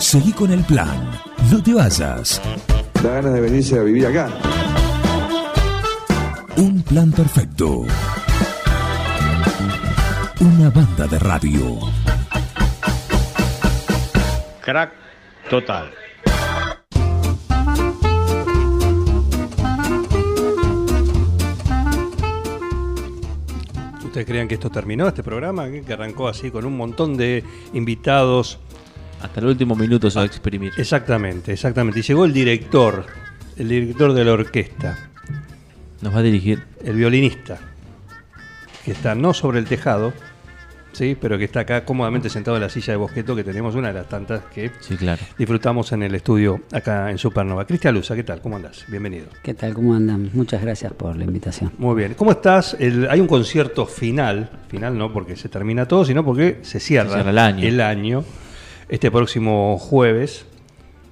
Seguí con el plan. No te vayas. Da ganas de venirse a vivir acá. Un plan perfecto. Una banda de radio. Crack total. ¿Ustedes creían que esto terminó, este programa? Que arrancó así con un montón de invitados. Hasta el último minuto se va a exprimir. Exactamente, exactamente. Y llegó el director, el director de la orquesta, Nos va a dirigir. el violinista, que está no sobre el tejado, sí, pero que está acá cómodamente sentado en la silla de bosqueto, que tenemos una de las tantas que Sí, claro. disfrutamos en el estudio acá en Supernova. Cristian Luza, ¿qué tal? ¿Cómo andás? Bienvenido. ¿Qué tal? ¿Cómo andan? Muchas gracias por la invitación. Muy bien. ¿Cómo estás? El- hay un concierto final, final no porque se termina todo, sino porque se cierra, Se cierra el año. el año, este próximo jueves,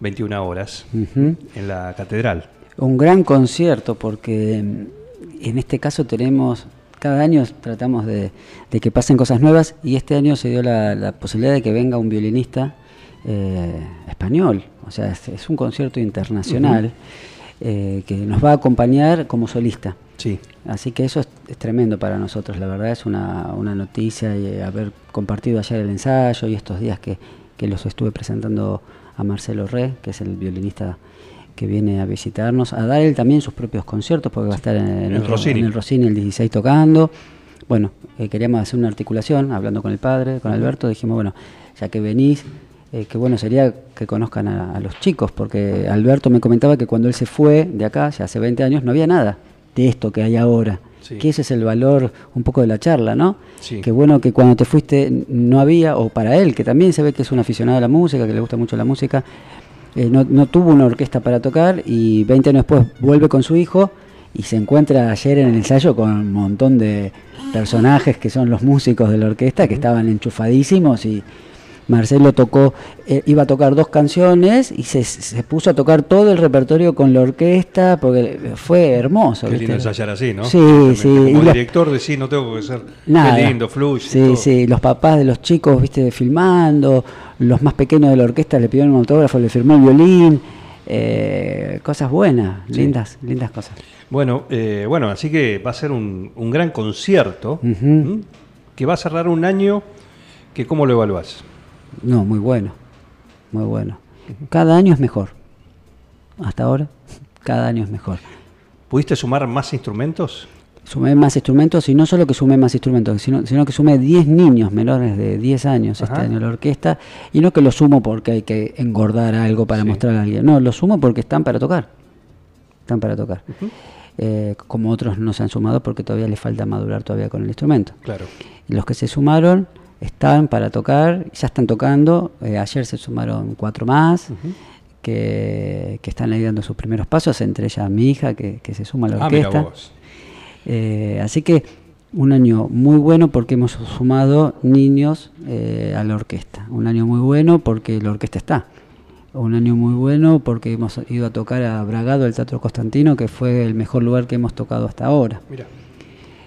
21 horas, en la catedral. Un gran concierto porque mm, en este caso tenemos, cada año tratamos de, de que pasen cosas nuevas y este año se dio la, la posibilidad de que venga un violinista eh, español. O sea, es, es un concierto internacional eh, que nos va a acompañar como solista. Sí. Así que eso es, es tremendo para nosotros, la verdad es una, una noticia y eh, haber compartido ayer el ensayo y estos días que, que los estuve presentando a Marcelo Re, que es el violinista que viene a visitarnos, a dar él también sus propios conciertos, porque va a estar en, En el, Rossini. en el Rossini el 16 tocando. Bueno, eh, queríamos hacer una articulación, hablando con el padre, con Alberto, dijimos, bueno, ya que venís, eh, qué bueno sería que conozcan a, a los chicos, porque Alberto me comentaba que cuando él se fue de acá, ya hace 20 años, no había nada de esto que hay ahora. Sí. Que ese es el valor un poco de la charla, ¿no? Sí. Qué bueno que cuando te fuiste no había, o para él, que también se ve que es un aficionado a la música, que le gusta mucho la música, eh, no, no tuvo una orquesta para tocar y 20 años después vuelve con su hijo y se encuentra ayer en el ensayo con un montón de personajes que son los músicos de la orquesta que estaban enchufadísimos y Marcelo tocó, eh, iba a tocar dos canciones y se, se puso a tocar todo el repertorio con la orquesta porque fue hermoso. Qué lindo ¿viste? ensayar así, ¿no? Sí, Realmente, sí. Como los- director de sí, no tengo que ser. Nada. Qué lindo, fluye. Sí, todo. sí, los papás de los chicos, viste, filmando, los más pequeños de la orquesta le pidieron un autógrafo, le firmó el violín, eh, cosas buenas, Sí. lindas, lindas cosas. Bueno, eh, bueno, así que va a ser un, un gran concierto que va a cerrar un año que ¿cómo lo evaluás? No, muy bueno, muy bueno. Cada año es mejor. Hasta ahora, cada año es mejor. ¿Pudiste sumar más instrumentos? Sumé más instrumentos y no solo que sumé más instrumentos, sino, sino que sumé 10 niños menores de 10 años este año a la orquesta. Y no que lo sumo porque hay que engordar algo para Sí. mostrar a alguien. No, lo sumo porque están para tocar. Están para tocar. Eh, como otros no se han sumado porque todavía les falta madurar todavía con el instrumento. Claro. Los que se sumaron están para tocar, ya están tocando. Eh, ayer se sumaron cuatro más. Que, que están ahí dando sus primeros pasos, entre ellas mi hija que, que se suma a la Ah, orquesta. Eh, así que un año muy bueno porque hemos sumado niños eh, a la orquesta. Un año muy bueno porque la orquesta está. Un año muy bueno porque hemos ido a tocar a Bragado, el Teatro Constantino, que fue el mejor lugar que hemos tocado hasta ahora.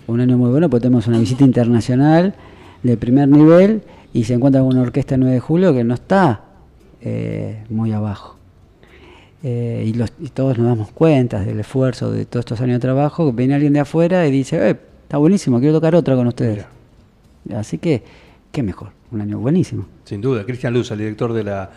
Un año muy bueno porque tenemos una visita internacional de primer nivel y se encuentra con una orquesta el 9 de julio que no está eh, muy abajo. Eh, y, los- y todos nos damos cuenta del esfuerzo de todos estos años de trabajo. Viene alguien de afuera y dice, eh, está buenísimo, quiero tocar otra con ustedes. Así que, qué mejor, un año buenísimo. Sin duda, Cristian Luz, el director de la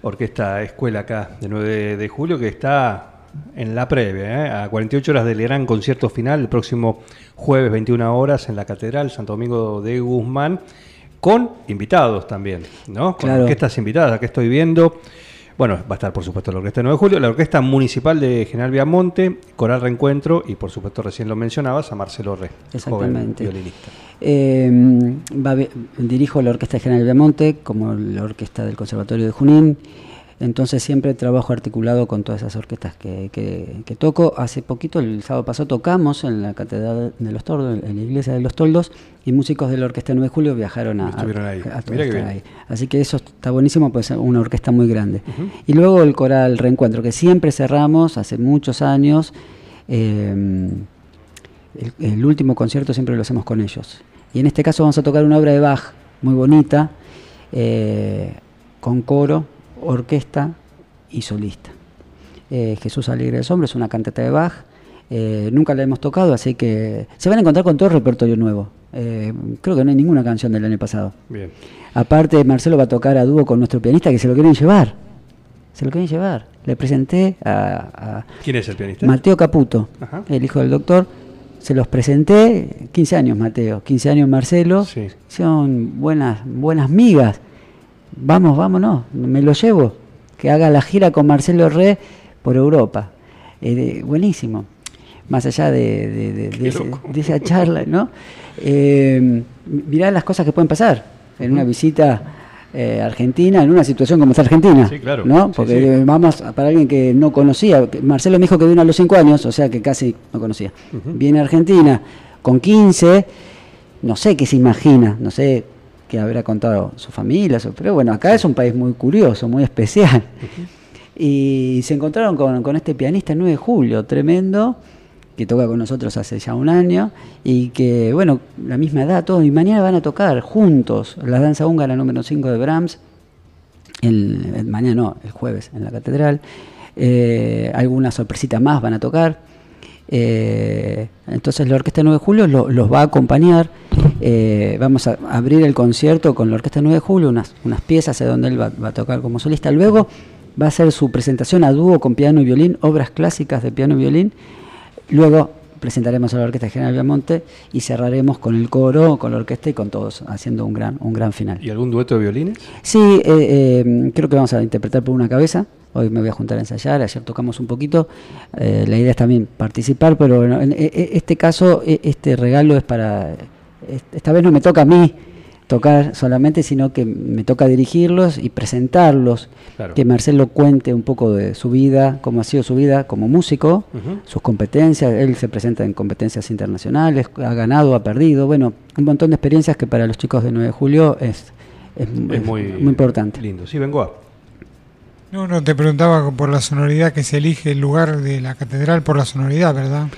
orquesta escuela acá de 9 de julio, que está en la previa, ¿eh? a 48 horas del gran concierto final, el próximo jueves 21 horas en la Catedral Santo Domingo de Guzmán, con invitados también, ¿no? Con Claro. orquestas invitadas, que estoy viendo. Bueno, va a estar por supuesto la Orquesta de 9 de Julio, la Orquesta Municipal de General Viamonte, Coral Reencuentro y por supuesto recién lo mencionabas a Marcelo Re, Exactamente. joven violinista. Eh, va dirijo la Orquesta General Viamonte, como la Orquesta del Conservatorio de Junín. Entonces siempre trabajo articulado con todas esas orquestas que, que- que toco. Hace poquito, el sábado pasado, tocamos en la Catedral de los Tordos, en la iglesia de los Toldos, y músicos de la Orquesta 9 de Julio viajaron a, Estuvieron ahí. a- a Mirá qué estar bien. ahí. Así que eso está buenísimo, pues es una orquesta muy grande. Y luego el coral Reencuentro, que siempre cerramos hace muchos años. eh, el, el último concierto siempre lo hacemos con ellos. Y en este caso vamos a tocar una obra de Bach muy bonita, eh, con coro, orquesta y solista. Eh, Jesús Alegre de Sombra es una cantata de Bach. eh, nunca la hemos tocado, así que se van a encontrar con todo el repertorio nuevo. Eh, creo que no hay ninguna canción del año pasado. Bien. Aparte, Marcelo va a tocar a dúo con nuestro pianista que se lo quieren llevar. Se lo quieren llevar. Le presenté a, a ¿Quién es el pianista? Mateo Caputo, Ajá. el hijo del doctor. Se los presenté, 15 años Mateo, 15 años Marcelo. Sí. Son buenas, buenas migas. Vamos, vámonos, me lo llevo. Que haga la gira con Marcelo Re por Europa. Eh, buenísimo. Más allá de, de- de- de ese- loco. de esa charla, ¿no? Eh, mirá las cosas que pueden pasar en una visita eh, a Argentina, en una situación como está Argentina. Sí, claro. ¿no? Porque sí. vamos para alguien que no conocía. Marcelo me dijo que vino a los 5 años, o sea que casi no conocía. Viene a Argentina con 15, no sé qué se imagina, no sé qué habrá contado su familia, su- pero bueno, acá es un país muy curioso, muy especial. Y se encontraron con, con este pianista el 9 de julio, tremendo, que toca con nosotros hace ya un año, y que, bueno, la misma edad, todo, y mañana van a tocar juntos la danza húngara número 5 de Brahms, el, el- mañana no, el jueves en la catedral. Eh, algunas sorpresitas más van a tocar. Eh, entonces la Orquesta 9 de Julio lo- los va a acompañar. Eh, vamos a abrir el concierto con la Orquesta 9 de Julio, unas, unas piezas de donde él va, va a tocar como solista. Luego va a hacer su presentación a dúo con piano y violín, obras clásicas de piano y violín. Luego presentaremos a la Orquesta General Viamonte y cerraremos con el coro, con la orquesta y con todos, haciendo un gran, un gran final. ¿Y algún dueto de violines? Sí, eh, eh, creo que vamos a interpretar por una cabeza. Hoy me voy a juntar a ensayar, ayer tocamos un poquito. Eh, la idea es también participar, pero bueno, en, e- e- este caso, e- este regalo es para... es- Esta vez no me toca a mí tocar solamente, sino que me toca dirigirlos y presentarlos. Claro. Que Marcelo cuente un poco de su vida, cómo ha sido su vida como músico, sus competencias. Él se presenta en competencias internacionales, ha ganado, ha perdido. Bueno, un montón de experiencias que para los chicos de 9 de julio es, es, Es es muy, muy importante. Lindo. Sí, vengo a. No, no, te preguntaba por la sonoridad que se elige el lugar de la catedral por la sonoridad, ¿verdad?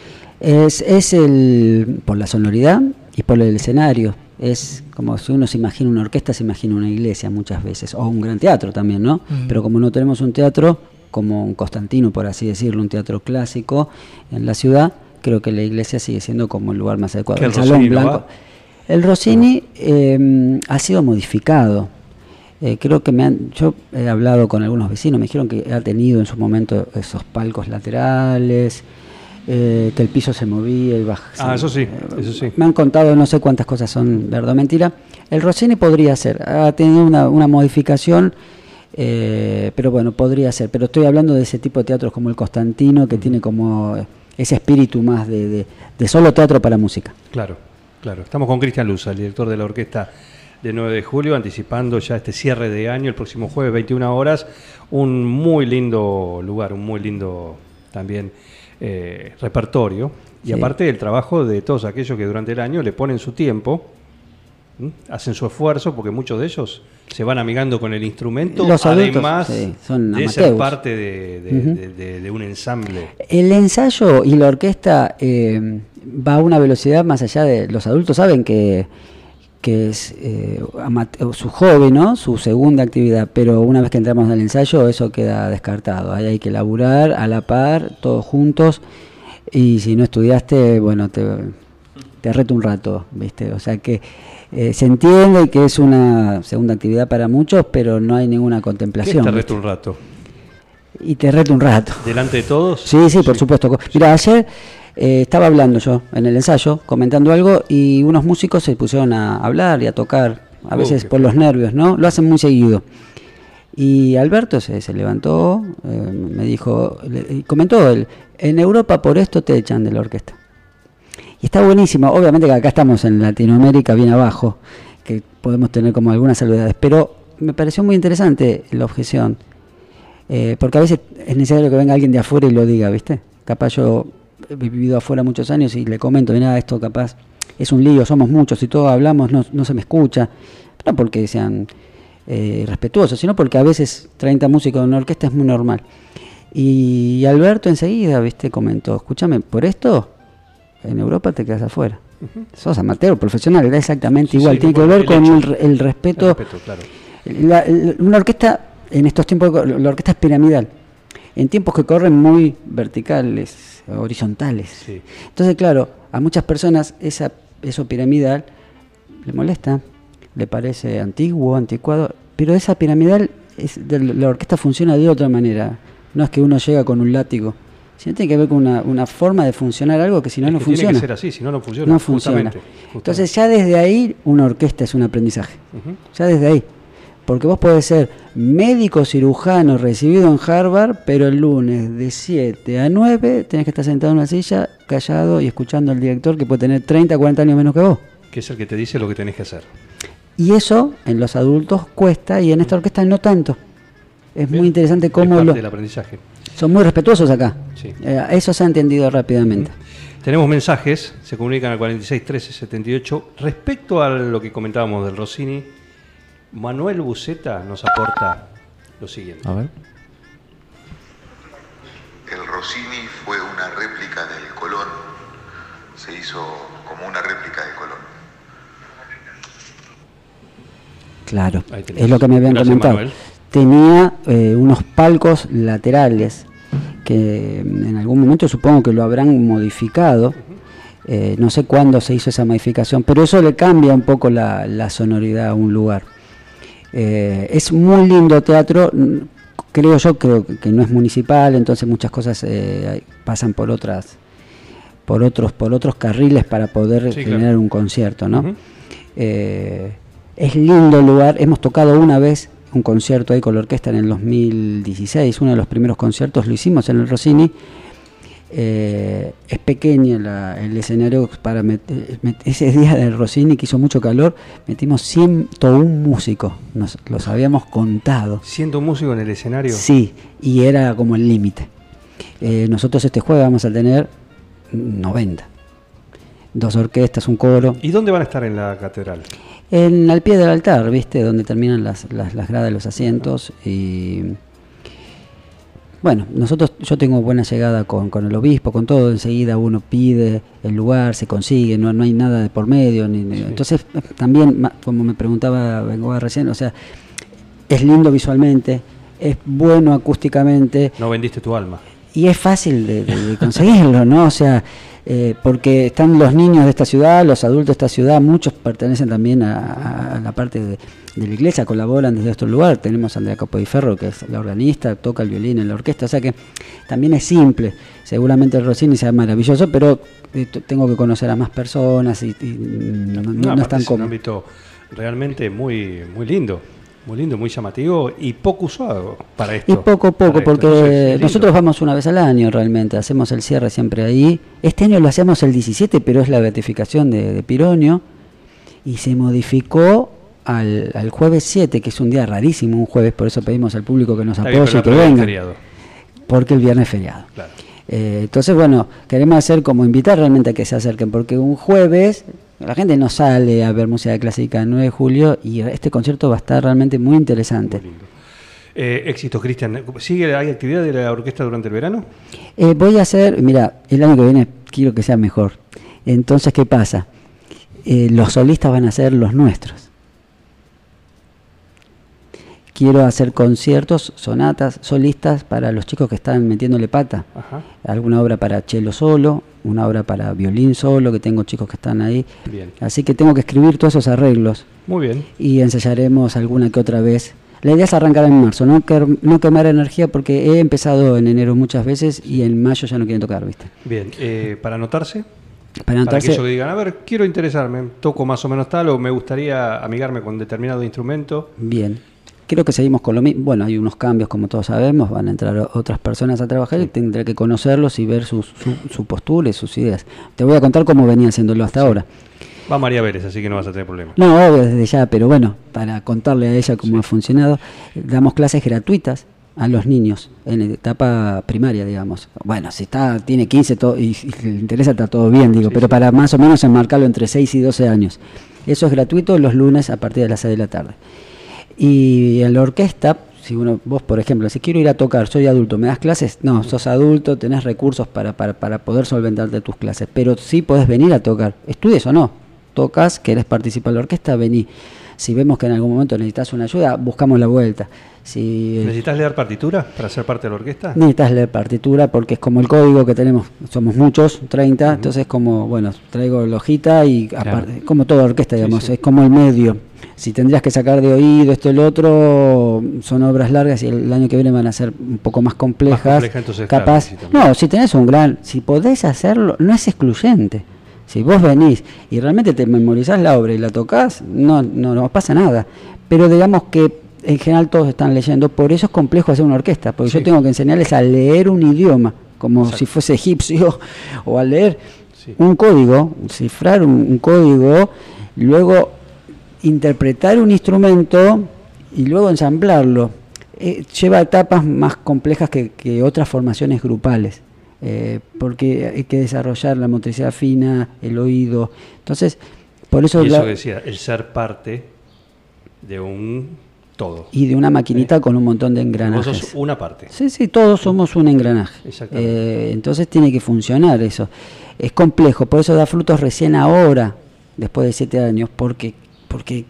Es, es el por la sonoridad y por el escenario. Es como si uno se imagina una orquesta, se imagina una iglesia muchas veces, o un gran teatro también, ¿no? Mm. Pero como no tenemos un teatro como un Constantino, por así decirlo, un teatro clásico en la ciudad, creo que la iglesia sigue siendo como el lugar más adecuado. ¿Que el salón Rossini blanco. va? El Rossini eh, ha sido modificado. Eh, creo que me han, yo he hablado con algunos vecinos, me dijeron que ha tenido en su momento esos palcos laterales, eh, que el piso se movía y bajaba. Ah, eso sí, eso sí. Me han contado no sé cuántas cosas son verdad o mentira. El Rossini podría ser, ha tenido una, una modificación, eh, pero bueno, podría ser. Pero estoy hablando de ese tipo de teatros como el Constantino, que tiene como ese espíritu más de, de- de solo teatro para música. Claro, claro. Estamos con Cristian Luza, el director de la orquesta de 9 de julio, anticipando ya este cierre de año, el próximo jueves, 21 horas. Un muy lindo lugar, un muy lindo también eh, repertorio. Y Sí. aparte el trabajo de todos aquellos que durante el año le ponen su tiempo, ¿m? hacen su esfuerzo, porque muchos de ellos se van amigando con el instrumento, Los adultos, además sí, son de ser parte de- de un ensamble. El ensayo y la orquesta eh, va a una velocidad más allá de... Los adultos saben que, que es eh, su hobby, ¿no? Su segunda actividad, pero una vez que entramos en el ensayo eso queda descartado. Ahí hay que laburar a la par, todos juntos, y si no estudiaste, bueno, te, te reto un rato, ¿viste? O sea que eh, se entiende que es una segunda actividad para muchos, pero no hay ninguna ¿Qué contemplación. te resto un rato? Y te reto un rato. ¿Delante de todos? Sí, sí, por supuesto. Mira, ayer eh, estaba hablando yo en el ensayo, comentando algo, y unos músicos se pusieron a hablar y a tocar, a veces por los nervios, ¿no? Lo hacen muy seguido. Y Alberto se, se levantó, eh, me dijo, le- y comentó él, en Europa por esto te echan de la orquesta. Y está buenísimo, obviamente que acá estamos en Latinoamérica bien abajo, que podemos tener como algunas salvedades, pero me pareció muy interesante la objeción. Eh, porque a veces es necesario que venga alguien de afuera y lo diga, ¿viste? Capaz yo he vivido afuera muchos años y le comento, mira, esto capaz es un lío, somos muchos y todos hablamos, no, no se me escucha. No porque sean eh, respetuosos, sino porque a veces 30 músicos en una orquesta es muy normal. Y Alberto enseguida, ¿viste? Comentó, escúchame, por esto en Europa te quedas afuera. Sos amateur, profesional, era exactamente Sí, igual. sí, Tiene que ver el con el, el respeto El respeto, claro. la- la- una orquesta en estos tiempos la orquesta es piramidal. En tiempos que corren muy verticales, horizontales. Sí. Entonces, claro, a muchas personas esa, eso piramidal le molesta, le parece antiguo, anticuado, pero esa piramidal, es de- la orquesta funciona de otra manera. No es que uno llega con un látigo, sino tiene que ver con una, una forma de funcionar algo que si no, Es no funciona. Tiene que ser así, si no, no funciona. no funciona. justamente, justamente. Entonces ya desde ahí una orquesta es un aprendizaje. Ya desde ahí. Porque vos podés ser médico cirujano recibido en Harvard, pero el lunes de 7 a 9 tenés que estar sentado en una silla, callado y escuchando al director que puede tener 30, 40 años menos que vos. Que es el que te dice lo que tenés que hacer. Y eso en los adultos cuesta y en esta orquesta no tanto. Es Bien. muy interesante Es cómo parte lo- del aprendizaje. son muy respetuosos acá. Sí. Eh, eso se ha entendido rápidamente. Tenemos mensajes, se comunican al 46 13 78. Respecto a lo que comentábamos del Rossini, Manuel Buceta nos aporta lo siguiente. A ver. El Rossini fue una réplica del Colón. Se hizo como una réplica de Colón. Claro, es lo que me habían Gracias, comentado. Manuel. Tenía eh, unos palcos laterales que mm, en algún momento supongo que lo habrán modificado. Eh, no sé cuándo se hizo esa modificación, pero eso le cambia un poco la, la sonoridad a un lugar. Eh, es muy lindo teatro, creo yo creo que no es municipal, entonces muchas cosas eh, pasan por otras, por otros, por otros carriles para poder Sí, generar claro. un concierto, ¿no? Eh, es lindo el lugar. Hemos tocado una vez un concierto ahí con la orquesta en el 2016. Uno de los primeros conciertos lo hicimos en el Rossini. Eh, es pequeño la- el escenario para meter, met- ese día del Rossini que hizo mucho calor metimos 101 músicos nos los habíamos contado Siendo un músico en el escenario. sí y era como el límite Eh, nosotros este jueves vamos a tener 90 dos orquestas un coro ¿Y dónde van a estar en la catedral? en, al pie del altar, ¿viste? Donde terminan las, las, las gradas de los asientos. Y bueno, nosotros, yo tengo buena llegada con, con el obispo, con todo. Enseguida uno pide el lugar, se consigue, no, no hay nada de por medio. Ni, Entonces, eh, también, como me preguntaba Bengoa recién, o sea, es lindo visualmente, es bueno acústicamente, No vendiste tu alma. y es fácil de, de- de conseguirlo, ¿no? O sea, eh, porque están los niños de esta ciudad, los adultos de esta ciudad, muchos pertenecen también a, a la parte de, de la iglesia, colaboran desde otro lugar. Tenemos a Andrea Capodiferro, que es la organista, toca el violín en la orquesta, o sea que también es simple. Seguramente el Rossini sea maravilloso, pero eh, tengo que conocer a más personas y, y no, no- no aparte es tan es un ámbito realmente muy, muy lindo. Muy lindo, muy llamativo y poco usado para esto. Y poco poco, porque Entonces, nosotros vamos una vez al año realmente, hacemos el cierre siempre ahí. Este año lo hacemos el 17, pero es la beatificación de, de Pironio, y se modificó al, al jueves 7, que es un día rarísimo, un jueves, por eso pedimos al público que nos apoye y que venga, porque el viernes es feriado. Claro. Eh, entonces, bueno, queremos hacer como invitar realmente a que se acerquen, porque un jueves la gente no sale a ver música clásica el 9 de julio y este concierto va a estar realmente muy interesante. Muy. Eh, éxito, Cristian. ¿Sigue, ¿Hay actividad de la orquesta durante el verano? Eh, voy a hacer, mira, el año que viene quiero que sea mejor. Entonces, ¿qué pasa? Eh, los solistas van a ser los nuestros. Quiero hacer conciertos, sonatas, solistas para los chicos que están metiéndole pata. Ajá. Alguna obra para cello solo, una obra para violín solo, que tengo chicos que están ahí. Bien. Así que tengo que escribir todos esos arreglos Muy bien. y ensayaremos alguna que otra vez. La idea es arrancar en marzo, no, no quemar energía porque he empezado en enero muchas veces y en mayo ya no quieren tocar, ¿viste? Bien. Eh, ¿Para anotarse? Para Para anotarse, aquellos que digan, a ver, quiero interesarme, toco más o menos tal o me gustaría amigarme con determinado instrumento. bien. Creo que seguimos con lo mismo. Bueno, hay unos cambios, como todos sabemos, van a entrar otras personas a trabajar y tendré que conocerlos y ver sus- su, su postura y sus ideas. Te voy a contar cómo venía haciéndolo hasta ahora. Va María Vélez, así que no vas a tener problema. No, obvio, desde ya, pero bueno, para contarle a ella cómo ha funcionado, damos clases gratuitas a los niños en etapa primaria, digamos. Bueno, si está tiene 15 to- y, y le interesa, está todo bien, digo, pero para más o menos enmarcarlo entre 6 y 12 años. Eso es gratuito los lunes a partir de las 6 de la tarde. Y en la orquesta, si uno, vos por ejemplo, si quiero ir a tocar, soy adulto, ¿me das clases? No, sos adulto, tenés recursos para, para, para poder solventarte tus clases, pero sí podés venir a tocar, estudies o no, tocas, querés participar en la orquesta, vení. Si vemos que en algún momento necesitas una ayuda, buscamos la vuelta. Si ¿Necesitas leer partitura para ser parte de la orquesta? necesitas leer partitura porque es como el código que tenemos, somos muchos, 30, entonces como, bueno, traigo la hojita y aparte, como toda orquesta, digamos, es como el medio. Si tendrías que sacar de oído esto y el otro, son obras largas y el año que viene van a ser un poco más complejas. compleja, entonces, claro, capaz, no, si tenés un gran, si podés hacerlo, no es excluyente. Si vos venís y realmente te memorizás la obra y la tocas, no, no, no pasa nada. Pero digamos que en general todos están leyendo, por eso es complejo hacer una orquesta, porque Sí. yo tengo que enseñarles a leer un idioma, como Exacto. si fuese egipcio, o a leer Sí. un código, cifrar un, un código, luego interpretar un instrumento y luego ensamblarlo. Eh, lleva etapas más complejas que, que otras formaciones grupales, eh, porque hay que desarrollar la motricidad fina, el oído. Entonces, por eso... Y eso la- que decía, el ser parte de un todo. y de una maquinita con un montón de Vos engranajes. sos una parte. Sí, sí, todos somos un engranaje. Exactamente. Eh, entonces tiene que funcionar eso. Es complejo, por eso da frutos recién ahora, después de siete años, porque, porque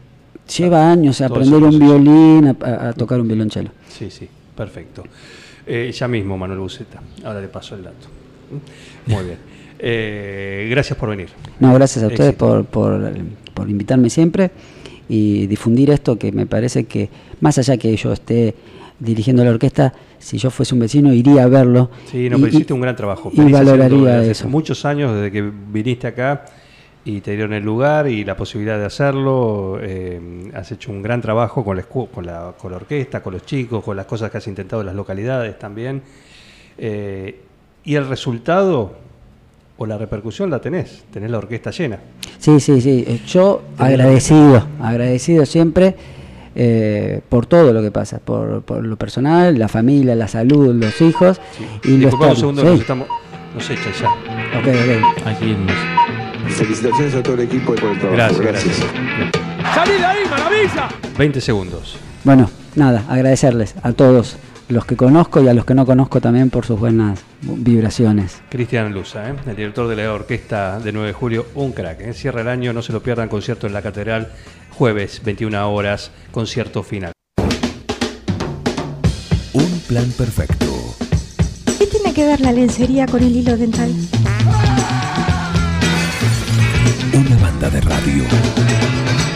lleva años a aprender un violín, a, tocar un violonchelo. Sí, sí, perfecto. Eh, ya mismo, Manuel Buceta. Ahora le paso el dato. ¿Mm? Muy bien. Eh, gracias por venir. No, gracias a ustedes por, por, por invitarme siempre y difundir esto que me parece que, más allá que yo esté dirigiendo la orquesta, si yo fuese un vecino iría a verlo. Sí, no, y- pero hiciste un gran trabajo. Y valoraría eso. hace muchos años, desde que viniste acá y te dieron el lugar y la posibilidad de hacerlo. eh, has hecho un gran trabajo con la, escu- con, la, con la orquesta, con los chicos, con las cosas que has intentado en las localidades también. Eh, y el resultado o la repercusión la tenés. Tenés la orquesta llena. Sí, sí, sí. Eh, Yo agradecido, agradecido siempre eh, por todo lo que pasa, por, por lo personal, la familia, la salud, los hijos y un segundo Sí. que nos estamos. Nos echan ya. Ok, ok. Hay que irnos. Felicitaciones a todo el equipo por el trabajo. Gracias, Gracias. gracias. ¡Salí de ahí, maravilla! 20 segundos. Bueno, nada, agradecerles a todos los que conozco y a los que no conozco también por sus buenas vibraciones. Cristian Luza, ¿eh? el director de la orquesta de 9 de julio, un crack. ¿eh? Cierra el año, no se lo pierdan, concierto en la Catedral, jueves, 21 horas, concierto final. Un plan perfecto. ¿Qué tiene que ver la lencería con el hilo dental? Banda de radio.